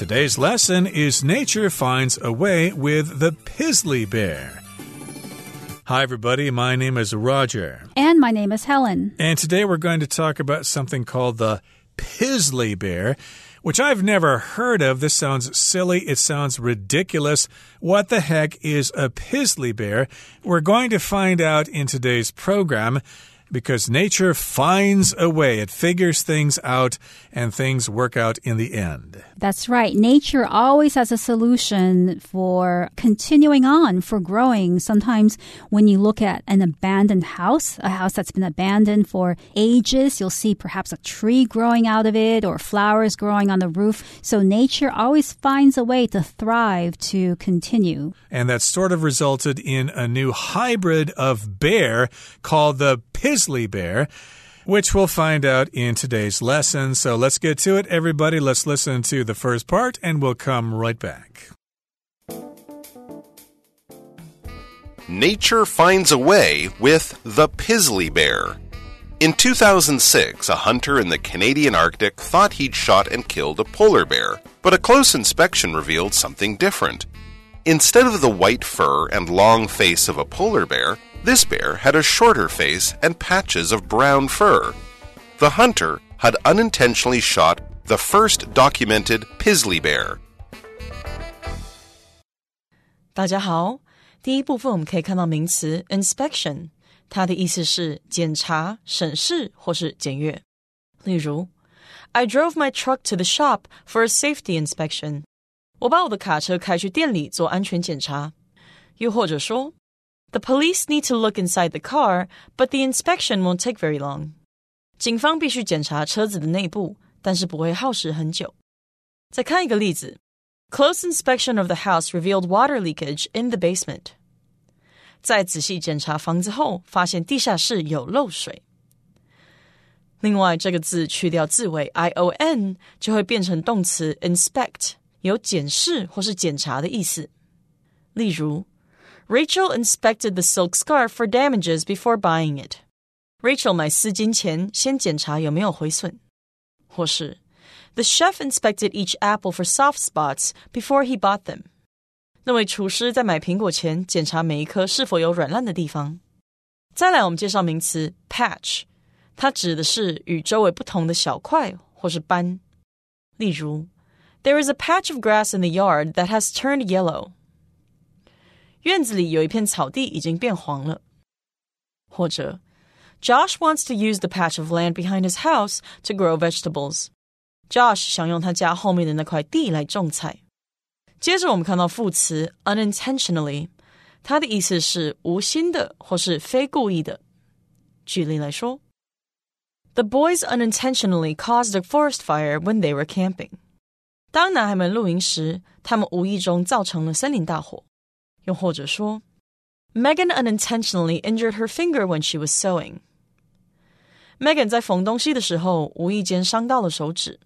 Today's lesson is Nature Finds a Way with the Pizzly Bear. Hi, everybody. My name is Roger. And my name is Helen. And today we're going to talk about something called the Pizzly Bear, which I've never heard of. This sounds silly. It sounds ridiculous. What the heck is a Pizzly Bear? We're going to find out in today's program because nature finds a way. It figures things out and things work out in the end. That's right. Nature always has a solution for continuing on, for growing. Sometimes when you look at an abandoned house, a house that's been abandoned for ages, you'll see perhaps a tree growing out of it or flowers growing on the roof. So nature always finds a way to thrive, to continue. And that sort of resulted in a new hybrid of bear called the Pizzly Bear, which we'll find out in today's lesson. So let's get to it, everybody. Let's listen to the first part, and we'll come right back. Nature finds a way with the Pizzly Bear. In 2006, a hunter in the Canadian Arctic thought he'd shot and killed a polar bear, but a close inspection revealed something different. Instead of the white fur and long face of a polar bear, this bear had a shorter face and patches of brown fur. The hunter had unintentionally shot the first documented Pizzly bear. 大家好，第一部分我们可以看到名词 inspection，它的意思是检查、审视或是检阅。例如，I drove my truck to the shop for a safety inspection。我把我的卡车开去店里做安全检查。又或者说 the police need to look inside the car, but the inspection won't take very long. 警方必须检查车子的内部，但是不会耗时很久。再看一个例子：Close inspection of the house revealed water leakage in the basement. 在仔细检查房子后，发现地下室有漏水。另外，这个字去掉字尾 i o n，就会变成动词 inspect，有检视或是检查的意思。例如 Rachel inspected the silk scarf for damages before buying it. Rachel 买丝巾前先检查有没有毁损。或是 The chef inspected each apple for soft spots before he bought them. 那位厨师在买苹果前检查每一颗是否有软烂的地方。再来，我们介绍名词 patch，它指的是与周围不同的小块或是斑。例如，There is a patch of grass in the yard that has turned yellow. 院子里有一片草地已经变黄了。或者，Josh wants to use the patch of land behind his house to grow vegetables. Josh 想用他家后面的那块地来种菜。接着我们看到副词 unintentionally，它的意思是无心的或是非故意的。举例来说，The boys unintentionally caused a forest fire when they were camping. 当男孩们露营时，他们无意中造成了森林大火。 又或者说，Megan unintentionally injured her finger when she was sewing. Megan 在缝东西的时候无意间伤到了手指。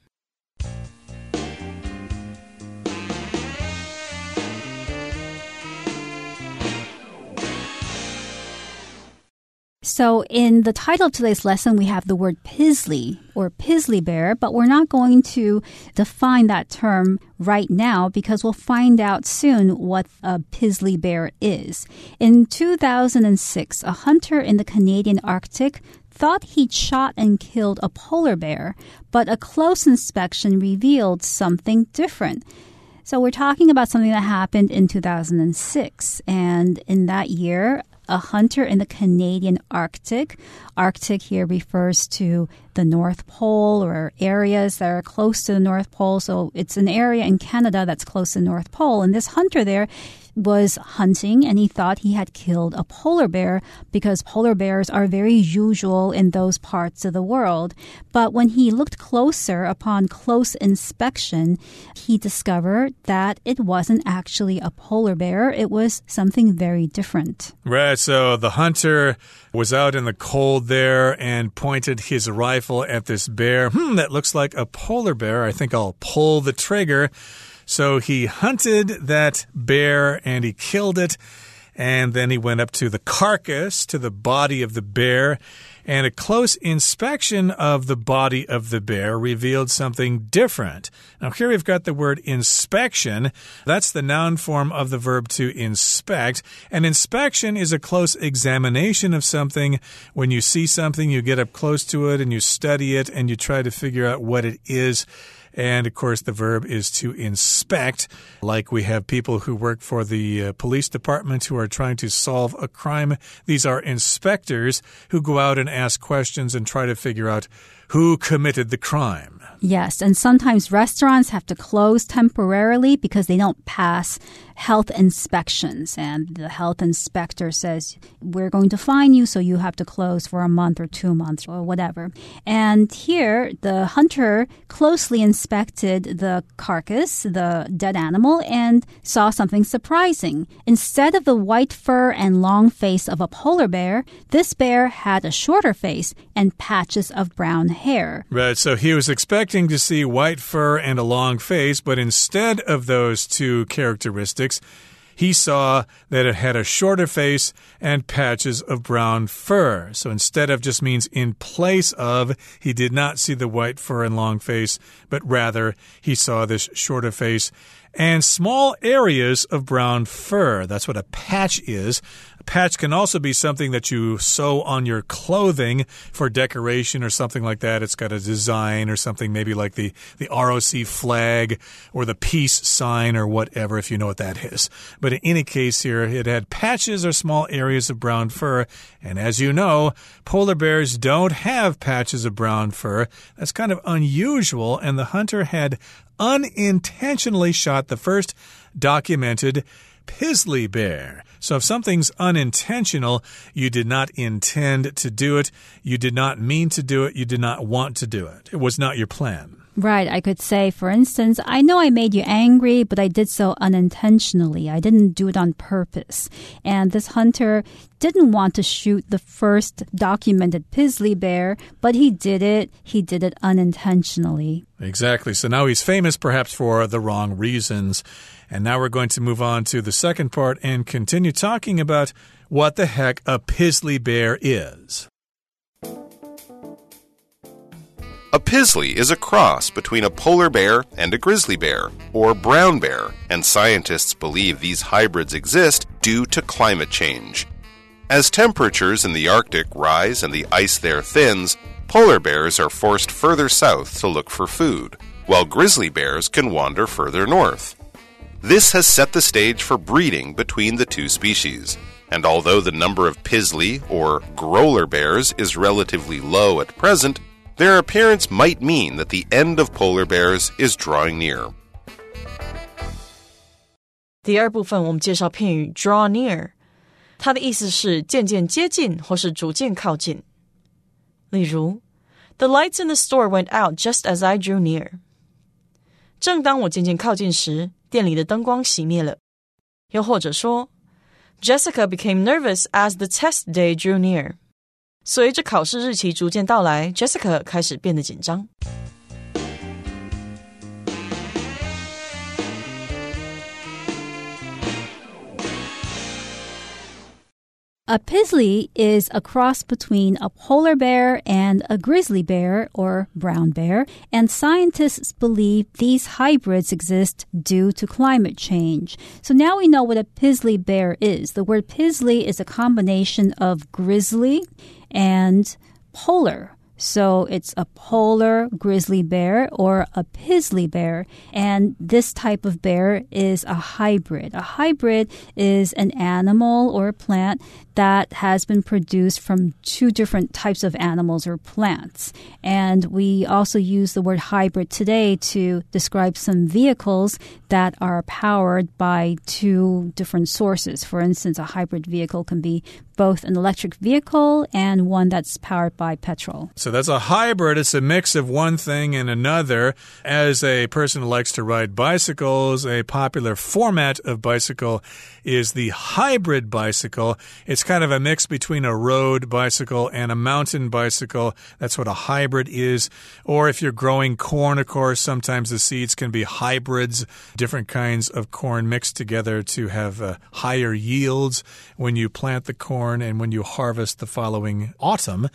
So, in the title of today's lesson, we have the word Pizzly or Pizzly bear, but we're not going to define that term right now because we'll find out soon what a Pizzly bear is. In 2006, a hunter in the Canadian Arctic thought he'd shot and killed a polar bear, but a close inspection revealed something different. So we're talking about something that happened in 2006. And in that year, a hunter in the Canadian Arctic. Arctic here refers to the North Pole or areas that are close to the North Pole. So it's an area in Canada that's close to the North Pole. And this hunter there was hunting and he thought he had killed a polar bear because polar bears are very usual in those parts of the world. But when he looked closer upon close inspection, he discovered that it wasn't actually a polar bear. It was something very different. Right. So the hunter was out in the cold there and pointed his rifle at this bear. Hmm, that looks like a polar bear. I think I'll pull the trigger. So he hunted that bear and he killed it. And then he went up to the carcass, to the body of the bear. and a close inspection of the body of the bear revealed something different. Now, here we've got the word inspection. That's the noun form of the verb to inspect. And inspection is a close examination of something. When you see something, you get up close to it and you study it and you try to figure out what it is. And of course, the verb is to inspect. Like we have people who work for the uh, police department who are trying to solve a crime. These are inspectors who go out and ask questions and try to figure out who committed the crime. Yes, and sometimes restaurants have to close temporarily because they don't pass health inspections. And the health inspector says, We're going to fine you, so you have to close for a month or two months or whatever. And here, the hunter closely inspected the carcass, the dead animal, and saw something surprising. Instead of the white fur and long face of a polar bear, this bear had a shorter face and patches of brown hair. Right, so he was expecting to see white fur and a long face, but instead of those two characteristics, he saw that it had a shorter face and patches of brown fur. So instead of just means in place of, he did not see the white fur and long face, but rather he saw this shorter face and small areas of brown fur. That's what a patch is. Patch can also be something that you sew on your clothing for decoration or something like that. It's got a design or something, maybe like the, the ROC flag or the peace sign or whatever, if you know what that is. But in any case, here it had patches or small areas of brown fur. And as you know, polar bears don't have patches of brown fur. That's kind of unusual. And the hunter had unintentionally shot the first documented Pizzly bear. So if something's unintentional, you did not intend to do it, you did not mean to do it, you did not want to do it. It was not your plan. Right. I could say, for instance, I know I made you angry, but I did so unintentionally. I didn't do it on purpose. And this hunter didn't want to shoot the first documented Pizzly bear, but he did it. He did it unintentionally. Exactly. So now he's famous perhaps for the wrong reasons. And now we're going to move on to the second part and continue talking about what the heck a Pizzly bear is. A pizzly is a cross between a polar bear and a grizzly bear, or brown bear, and scientists believe these hybrids exist due to climate change. As temperatures in the Arctic rise and the ice there thins, polar bears are forced further south to look for food, while grizzly bears can wander further north. This has set the stage for breeding between the two species. And although the number of pizzly or grolar bears is relatively low at present, their appearance might mean that the end of polar bears is drawing near. 第二部分我们介绍片语 draw near，它的意思是渐渐接近或是逐渐靠近。例如，The lights in the store went out just as I drew near。正当我渐渐靠近时，店里的灯光熄灭了。又或者说，Jessica became nervous as the test day drew near。随着考试日期逐渐到来，Jessica 开始变得紧张。A pizzly is a cross between a polar bear and a grizzly bear or brown bear, and scientists believe these hybrids exist due to climate change. So now we know what a pizzly bear is. The word pizzly is a combination of grizzly and polar. So it's a polar grizzly bear or a pizzly bear. And this type of bear is a hybrid. A hybrid is an animal or a plant that has been produced from two different types of animals or plants. And we also use the word hybrid today to describe some vehicles that are powered by two different sources. For instance, a hybrid vehicle can be both an electric vehicle and one that's powered by petrol. So that's a hybrid. It's a mix of one thing and another. As a person likes to ride bicycles, a popular format of bicycle is the hybrid bicycle. It's kind of a mix between a road bicycle and a mountain bicycle. That's what a hybrid is. Or if you're growing corn, of course, sometimes the seeds can be hybrids, different kinds of corn mixed together to have uh, higher yields when you plant the corn and when you harvest the following autumn.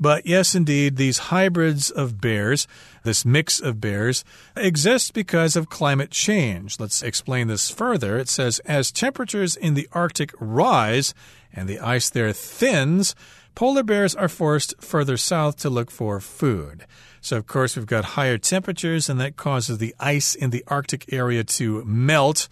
But yes, indeed, these hybrids of bears, this mix of bears, exists because of climate change. Let's explain this further. It says, as temperatures in the Arctic rise and the ice there thins, polar bears are forced further south to look for food. So, of course, we've got higher temperatures, and that causes the ice in the Arctic area to melt.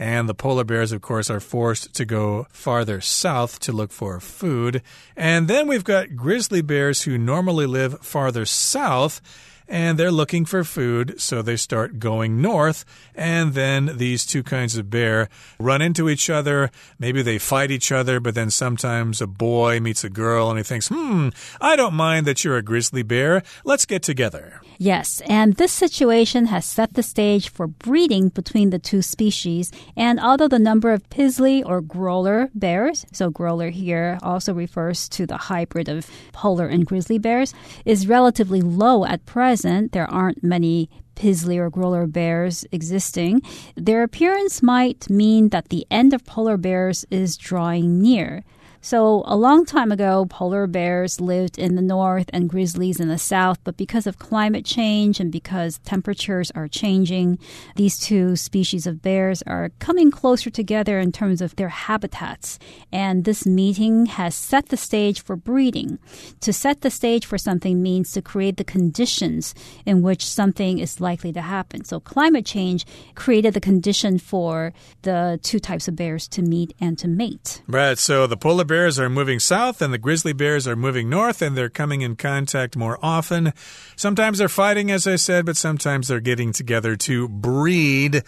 And the polar bears, of course, are forced to go farther south to look for food. And then we've got grizzly bears who normally live farther south and they're looking for food, so they start going north. And then these two kinds of bear run into each other. Maybe they fight each other, but then sometimes a boy meets a girl and he thinks, hmm, I don't mind that you're a grizzly bear. Let's get together. Yes, and this situation has set the stage for breeding between the two species. And although the number of Pizzly or Grolar bears, so Grolar here also refers to the hybrid of polar and grizzly bears, is relatively low at present. There aren't many Pizzly or Grolar bears existing. Their appearance might mean that the end of polar bears is drawing near. So, a long time ago, polar bears lived in the north and grizzlies in the south, but because of climate change and because temperatures are changing, these two species of bears are coming closer together in terms of their habitats. And this meeting has set the stage for breeding. To set the stage for something means to create the conditions in which something is likely to happen. So, climate change created the condition for the two types of bears to meet and to mate. Right. So, the polar bears are moving south and the grizzly bears are moving north and they're coming in contact more often. Sometimes they're fighting, as I said, but sometimes they're getting together to breed.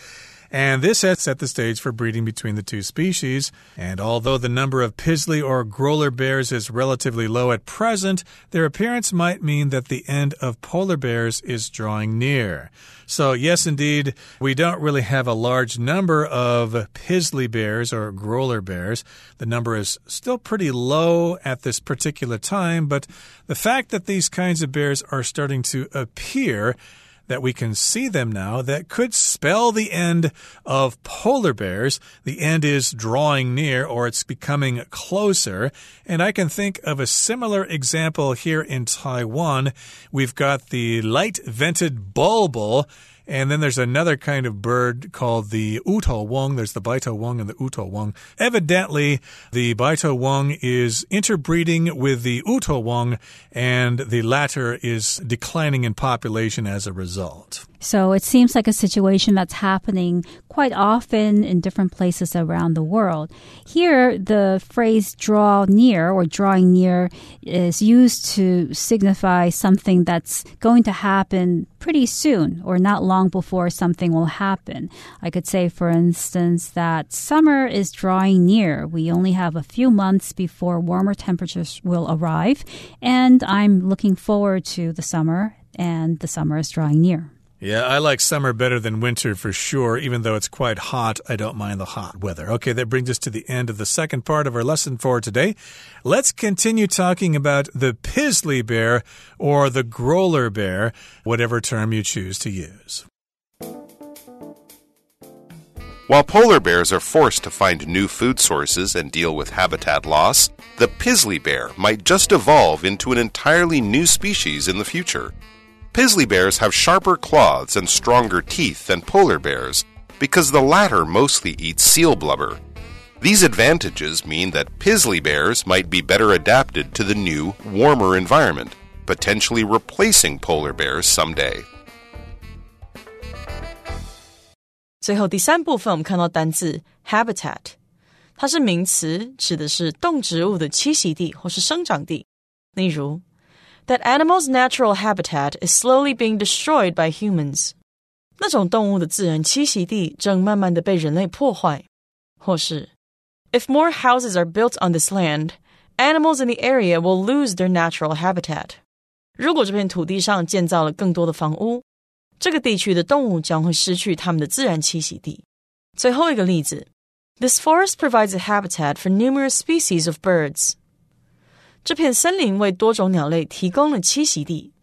And this has set the stage for breeding between the two species. And although the number of Pizzly or Grolar bears is relatively low at present, their appearance might mean that the end of polar bears is drawing near. So, yes, indeed, we don't really have a large number of Pizzly bears or Grolar bears. The number is still pretty low at this particular time, but the fact that these kinds of bears are starting to appear that we can see them now that could spell the end of polar bears. The end is drawing near or it's becoming closer. And I can think of a similar example here in Taiwan. We've got the light vented bulbul and then there's another kind of bird called the Uto Wong. There's the Baito Wong and the Uto Wong. Evidently, the Baito Wong is interbreeding with the Uto Wong, and the latter is declining in population as a result. So it seems like a situation that's happening quite often in different places around the world. Here, the phrase draw near or drawing near is used to signify something that's going to happen pretty soon or not long before something will happen. I could say, for instance, that summer is drawing near. We only have a few months before warmer temperatures will arrive, and I'm looking forward to the summer, and the summer is drawing near. Yeah, I like summer better than winter for sure. Even though it's quite hot, I don't mind the hot weather. Okay, that brings us to the end of the second part of our lesson for today. Let's continue talking about the Pizzly bear or the Grolar bear, whatever term you choose to use. While polar bears are forced to find new food sources and deal with habitat loss, the Pizzly bear might just evolve into an entirely new species in the future. Pizzly bears have sharper claws and stronger teeth than polar bears because the latter mostly eat seal blubber. These advantages mean that Pizzly bears might be better adapted to the new, warmer environment, potentially replacing polar bears someday. 最后第三部分，我们看到单字 habitat，它是名词，指的是动植物的栖息地或是生长地。例如 that animals' natural habitat is slowly being destroyed by humans. 那种动物的自然栖息地正慢慢的被人类破坏，或是 If more houses are built on this land, animals in the area will lose their natural habitat. 如果这片土地上建造了更多的房屋，这个地区的动物将会失去它们的自然栖息地。最后一个例子，This forest provides a habitat for numerous species of birds. 这片森林为多种鸟类提供了栖息地。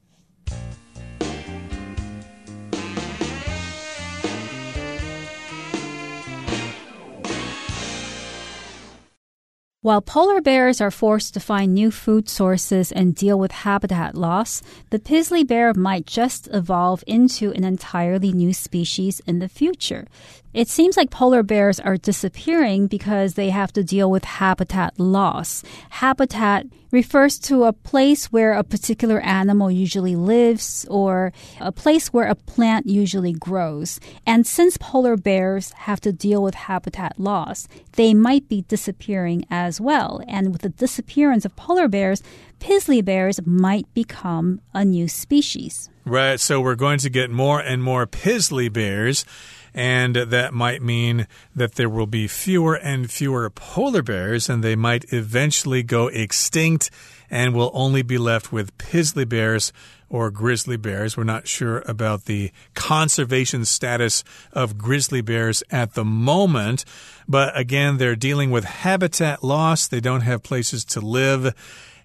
While polar bears are forced to find new food sources and deal with habitat loss, the Pizzly bear might just evolve into an entirely new species in the future. It seems like polar bears are disappearing because they have to deal with habitat loss. Habitat refers to a place where a particular animal usually lives or a place where a plant usually grows. And since polar bears have to deal with habitat loss, they might be disappearing as well. And with the disappearance of polar bears, Pizzly bears might become a new species. Right, so we're going to get more and more Pizzly bears and that might mean that there will be fewer and fewer polar bears, and they might eventually go extinct, and we'll only be left with Pizzly bears or grizzly bears. We're not sure about the conservation status of grizzly bears at the moment, but again, they're dealing with habitat loss. They don't have places to live.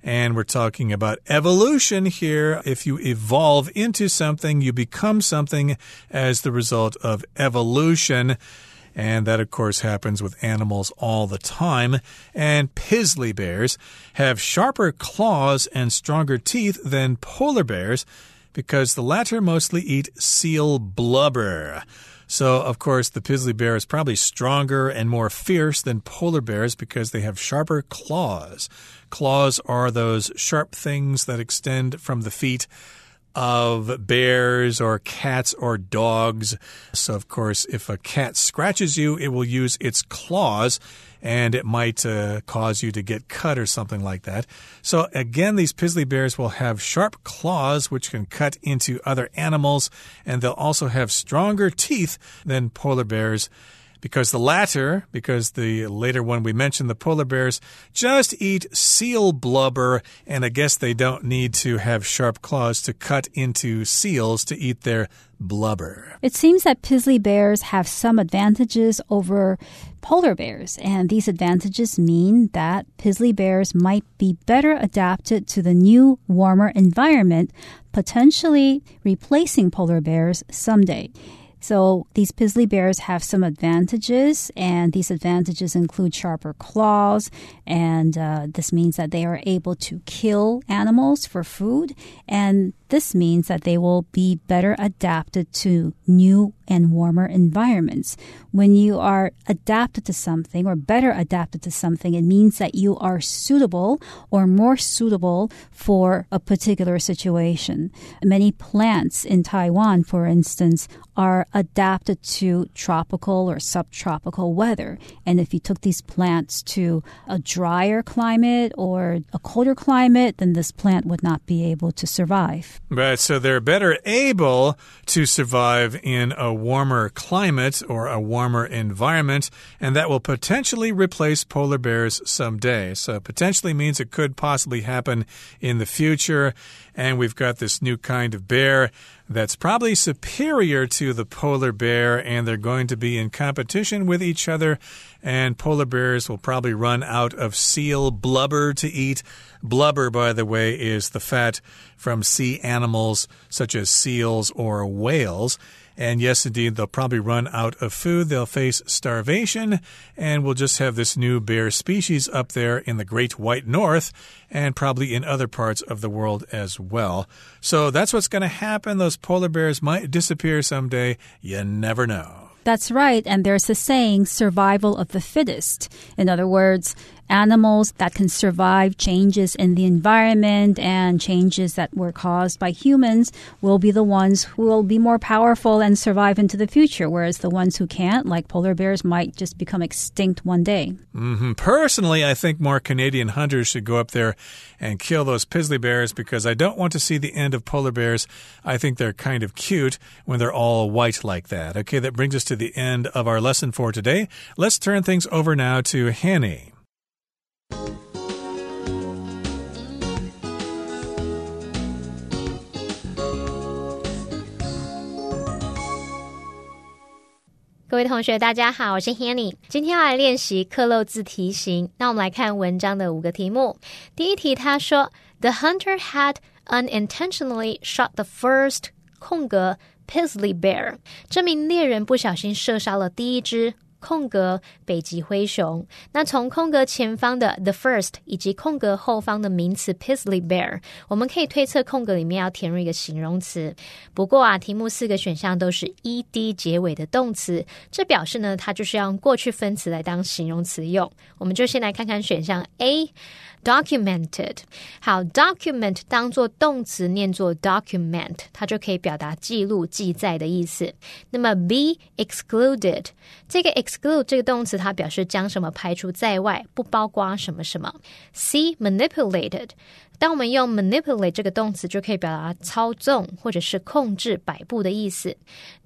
And we're talking about evolution here. If you evolve into something, you become something as the result of evolution. And that, of course, happens with animals all the time. And Pizzly bears have sharper claws and stronger teeth than polar bears because the latter mostly eat seal blubber. So, of course, the Pizzly bear is probably stronger and more fierce than polar bears because they have sharper claws. Claws are those sharp things that extend from the feet of bears or cats or dogs. So, of course, if a cat scratches you, it will use its claws and it might uh, cause you to get cut or something like that. So, again, these Pizzly bears will have sharp claws which can cut into other animals, and they'll also have stronger teeth than polar bears because the latter, because the later one we mentioned, the polar bears just eat seal blubber, and I guess they don't need to have sharp claws to cut into seals to eat their blubber. It seems that Pizzly bears have some advantages over polar bears, and these advantages mean that Pizzly bears might be better adapted to the new, warmer environment, potentially replacing polar bears someday. So these Pizzly bears have some advantages, and these advantages include sharper claws, and uh, this means that they are able to kill animals for food, and this means that they will be better adapted to new and warmer environments. When you are adapted to something or better adapted to something, it means that you are suitable or more suitable for a particular situation. Many plants in Taiwan, for instance, are adapted to tropical or subtropical weather. And if you took these plants to a drier climate or a colder climate, then this plant would not be able to survive. Right, so they're better able to survive in a warmer climate or a warmer environment, and that will potentially replace polar bears someday. So, potentially means it could possibly happen in the future. And we've got this new kind of bear that's probably superior to the polar bear, and they're going to be in competition with each other. And polar bears will probably run out of seal blubber to eat. Blubber, by the way, is the fat from sea animals such as seals or whales. And yes, indeed, they'll probably run out of food. They'll face starvation, and we'll just have this new bear species up there in the Great White North and probably in other parts of the world as well. So that's what's going to happen. Those polar bears might disappear someday. You never know. That's right. And there's a saying, survival of the fittest. In other words, animals that can survive changes in the environment and changes that were caused by humans will be the ones who will be more powerful and survive into the future, whereas the ones who can't, like polar bears, might just become extinct one day. Mm -hmm. Personally, I think more Canadian hunters should go up there and kill those Pizzly bears because I don't want to see the end of polar bears. I think they're kind of cute when they're all white like that. Okay, that brings us to the end of our lesson for today. Let's turn things over now to Hanny. 各位同学，大家好，我是 Hanny。今天要来练习刻漏字题型。那我们来看文章的五个题目。第一题，他说：The hunter had unintentionally shot the first 空格 Pizzly bear。这名猎人不小心射杀了第一只空格北极灰熊。那从空格前方的 the first 以及空格后方的名词 Pizzly Bear，我们可以推测空格里面要填入一个形容词。不过啊，题目四个选项都是 ed 结尾的动词，这表示呢，它就是要用过去分词来当形容词用。我们就先来看看选项 A。documented，好，document 当做动词念作 document，它就可以表达记录、记载的意思。那么 B excluded，这个 exclude 这个动词它表示将什么排除在外，不包括什么什么。C manipulated，当我们用 manipulate 这个动词，就可以表达操纵或者是控制、摆布的意思。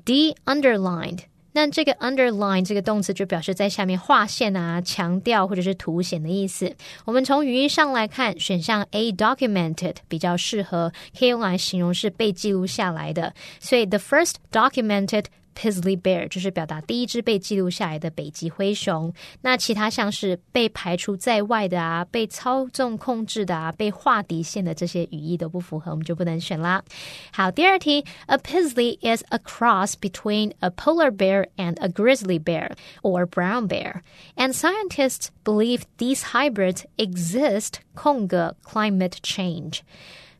D underlined。 那这个 underline 这个动词就表示在下面划线啊、强调或者是凸显的意思。我们从语义上来看，选项 A documented 比较适合，可以用来形容是被记录下来的。所以 the first documented Pizzly Bear 就是表达第一只被记录下来的北极灰熊。那其他像是被排除在外的啊、被操纵控制的啊、被划底线的这些语义都不符合，我们就不能选啦。好，第二题，A Pizzly is a cross between a polar bear and a grizzly bear or brown bear, and scientists believe these hybrids exist 空格 climate change。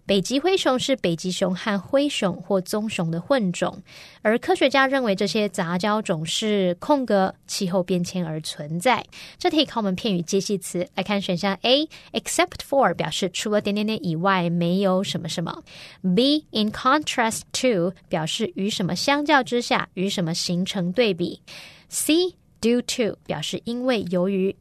北极灰熊是北极熊和灰熊或棕熊的混种，而科学家认为这些杂交种是空格气候变迁而存在。这题考我们片语接系词，来看选项 A，except for 表示除了点点点以外没有什么什么；B，in contrast to 表示与什么相较之下，与什么形成对比；C。Due to 表示因为由于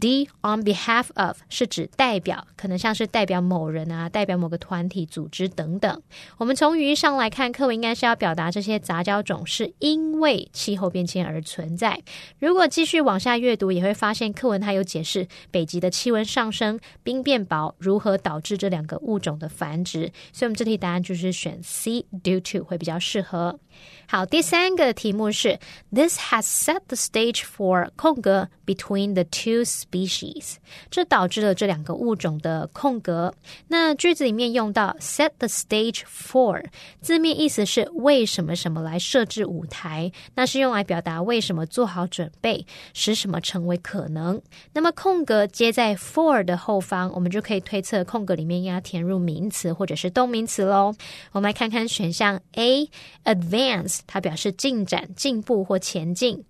，D on behalf of 是指代表，可能像是代表某人啊，代表某个团体、组织等等。我们从语义上来看，课文应该是要表达这些杂交种是因为气候变迁而存在。如果继续往下阅读，也会发现课文它有解释北极的气温上升、冰变薄如何导致这两个物种的繁殖。所以，我们这题答案就是选 C due to 会比较适合。好，第三个题目是 This has set the stage for 空格 between the two species，这导致了这两个物种的空格。那句子里面用到 set the stage for，字面意思是为什么什么来设置舞台，那是用来表达为什么做好准备，使什么成为可能。那么空格接在 for 的后方，我们就可以推测空格里面要填入名词或者是动名词喽。我们来看看选项 A advance ans。它表示进展、进步或前进。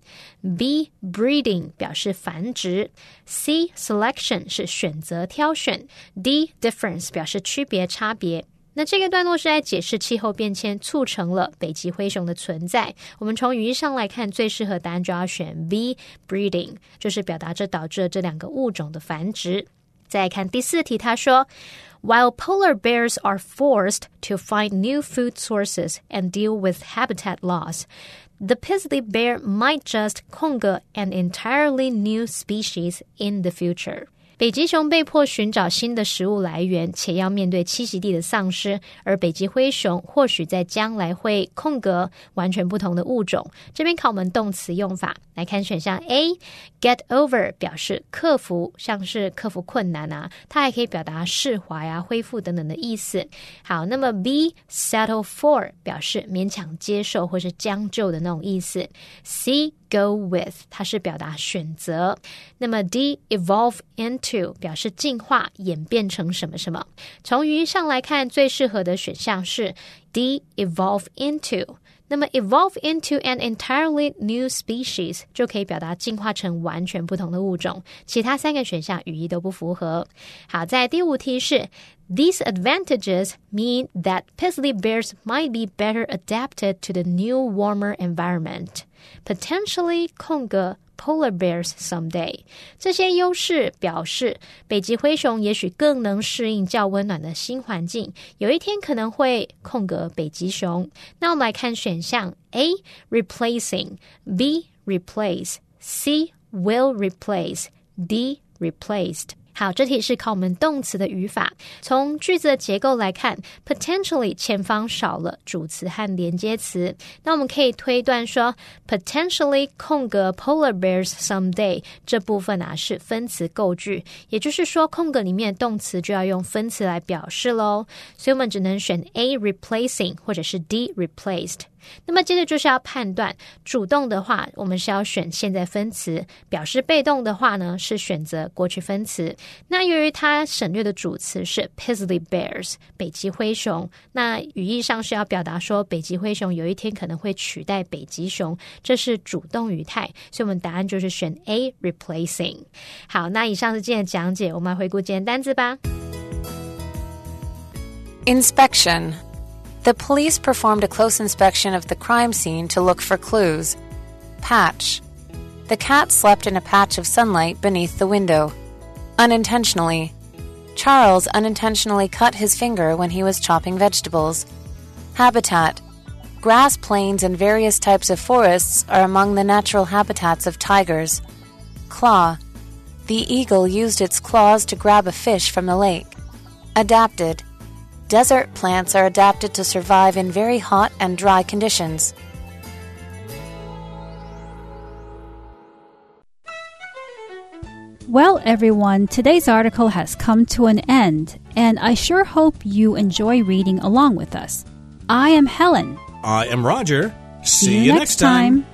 B breeding 表示繁殖。C selection 是选择、挑选。D difference 表示区别、差别。那这个段落是在解释气候变迁促成了北极灰熊的存在。我们从语义上来看，最适合答案就要选 B breeding，就是表达这导致了这两个物种的繁殖。再看第四题，他说。While polar bears are forced to find new food sources and deal with habitat loss, the Pizzly bear might just conquer an entirely new species in the future. 北极熊被迫寻找新的食物来源，且要面对栖息地的丧失。而北极灰熊或许在将来会空格完全不同的物种。这边考我们动词用法，来看选项 A，get over 表示克服，像是克服困难啊，它还可以表达释怀啊、恢复等等的意思。好，那么 B settle for 表示勉强接受或是将就的那种意思。C Go with，它是表达选择。那么 D evolve into 表示进化、演变成什么什么。从语义上来看，最适合的选项是 D evolve into。那么 evolve into an entirely new species 就可以表达进化成完全不同的物种。其他三个选项语义都不符合。好，在第五题是。These advantages mean that Pizzly bears might be better adapted to the new warmer environment, potentially Conga polar bears someday. someday。这些优势表示，北极灰熊也许更能适应较温暖的新环境，有一天可能会空格北极熊。那我们来看选项：A. replacing, B. replace, C. will replace, D. replaced。好，这题是考我们动词的语法。从句子的结构来看，potentially 前方少了主词和连接词，那我们可以推断说，potentially 空格 polar bears someday 这部分啊是分词构句，也就是说空格里面的动词就要用分词来表示喽。所以我们只能选 A replacing 或者是 D replaced。那么接着就是要判断，主动的话，我们是要选现在分词；表示被动的话呢，是选择过去分词。那由于它省略的主词是 Paisley Bears 北极灰熊，那语义上是要表达说北极灰熊有一天可能会取代北极熊，这是主动语态，所以我们答案就是选 A replacing。好，那以上是今天的讲解，我们来回顾今天单词吧。Inspection. The police performed a close inspection of the crime scene to look for clues. Patch. The cat slept in a patch of sunlight beneath the window. Unintentionally. Charles unintentionally cut his finger when he was chopping vegetables. Habitat. Grass plains and various types of forests are among the natural habitats of tigers. Claw. The eagle used its claws to grab a fish from the lake. Adapted. Desert plants are adapted to survive in very hot and dry conditions. Well, everyone, today's article has come to an end, and I sure hope you enjoy reading along with us. I am Helen. I am Roger. See, you next time.